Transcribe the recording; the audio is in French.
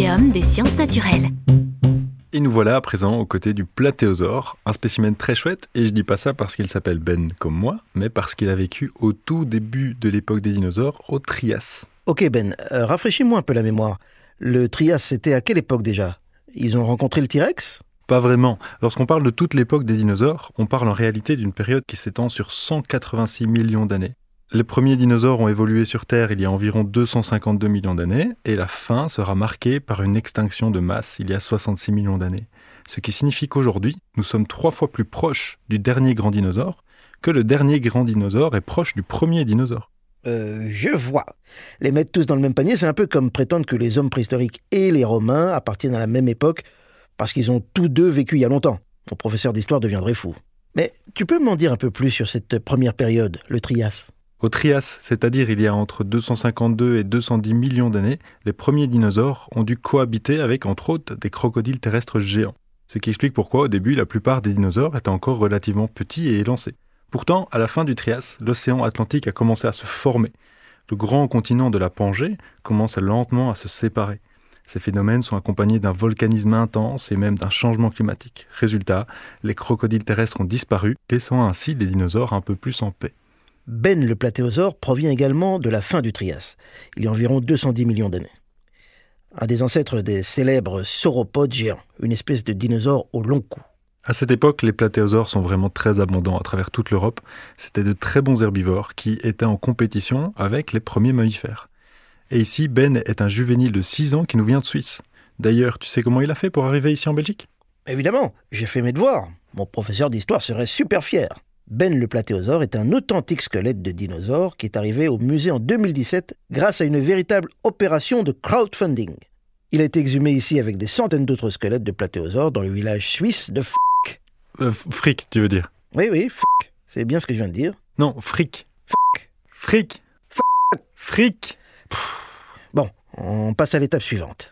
Muséum des sciences naturelles. Et nous voilà à présent aux côtés du platéosaure, un spécimen très chouette, et je dis pas ça parce qu'il s'appelle Ben comme moi, mais parce qu'il a vécu au tout début de l'époque des dinosaures, au Trias. Ok Ben, euh, rafraîchis-moi un peu la mémoire. Le Trias, c'était à quelle époque déjà? Ils ont rencontré le T-Rex? Pas vraiment. Lorsqu'on parle de toute l'époque des dinosaures, on parle en réalité d'une période qui s'étend sur 186 millions d'années. Les premiers dinosaures ont évolué sur Terre il y a environ 252 millions d'années, et la fin sera marquée par une extinction de masse il y a 66 millions d'années. Ce qui signifie qu'aujourd'hui, nous sommes trois fois plus proches du dernier grand dinosaure que le dernier grand dinosaure est proche du premier dinosaure. Euh, je vois. Les mettre tous dans le même panier, c'est un peu comme prétendre que les hommes préhistoriques et les Romains appartiennent à la même époque parce qu'ils ont tous deux vécu il y a longtemps. Mon professeur d'histoire deviendrait fou. Mais tu peux m'en dire un peu plus sur cette première période, le Trias? Au Trias, c'est-à-dire il y a entre 252 et 210 millions d'années, les premiers dinosaures ont dû cohabiter avec, entre autres, des crocodiles terrestres géants. Ce qui explique pourquoi, au début, la plupart des dinosaures étaient encore relativement petits et élancés. Pourtant, à la fin du Trias, l'océan Atlantique a commencé à se former. Le grand continent de la Pangée commence lentement à se séparer. Ces phénomènes sont accompagnés d'un volcanisme intense et même d'un changement climatique. Résultat, les crocodiles terrestres ont disparu, laissant ainsi les dinosaures un peu plus en paix. Ben le platéosaure provient également de la fin du Trias, il y a environ 210 millions d'années. Un des ancêtres des célèbres sauropodes géants, une espèce de dinosaure au long cou. À cette époque, les platéosaures sont vraiment très abondants à travers toute l'Europe. C'était de très bons herbivores qui étaient en compétition avec les premiers mammifères. Et ici, Ben est un juvénile de 6 ans qui nous vient de Suisse. D'ailleurs, tu sais comment il a fait pour arriver ici en Belgique? Évidemment, j'ai fait mes devoirs. Mon professeur d'histoire serait super fier. Ben le platéosaure est un authentique squelette de dinosaure qui est arrivé au musée en 2017 grâce à une véritable opération de crowdfunding. Il a été exhumé ici avec des centaines d'autres squelettes de platéosaures dans le village suisse de F. euh, Fric, tu veux dire? Oui, oui, F. C'est bien ce que je viens de dire. Non, fric. Fric. Fric. Bon, on passe à l'étape suivante.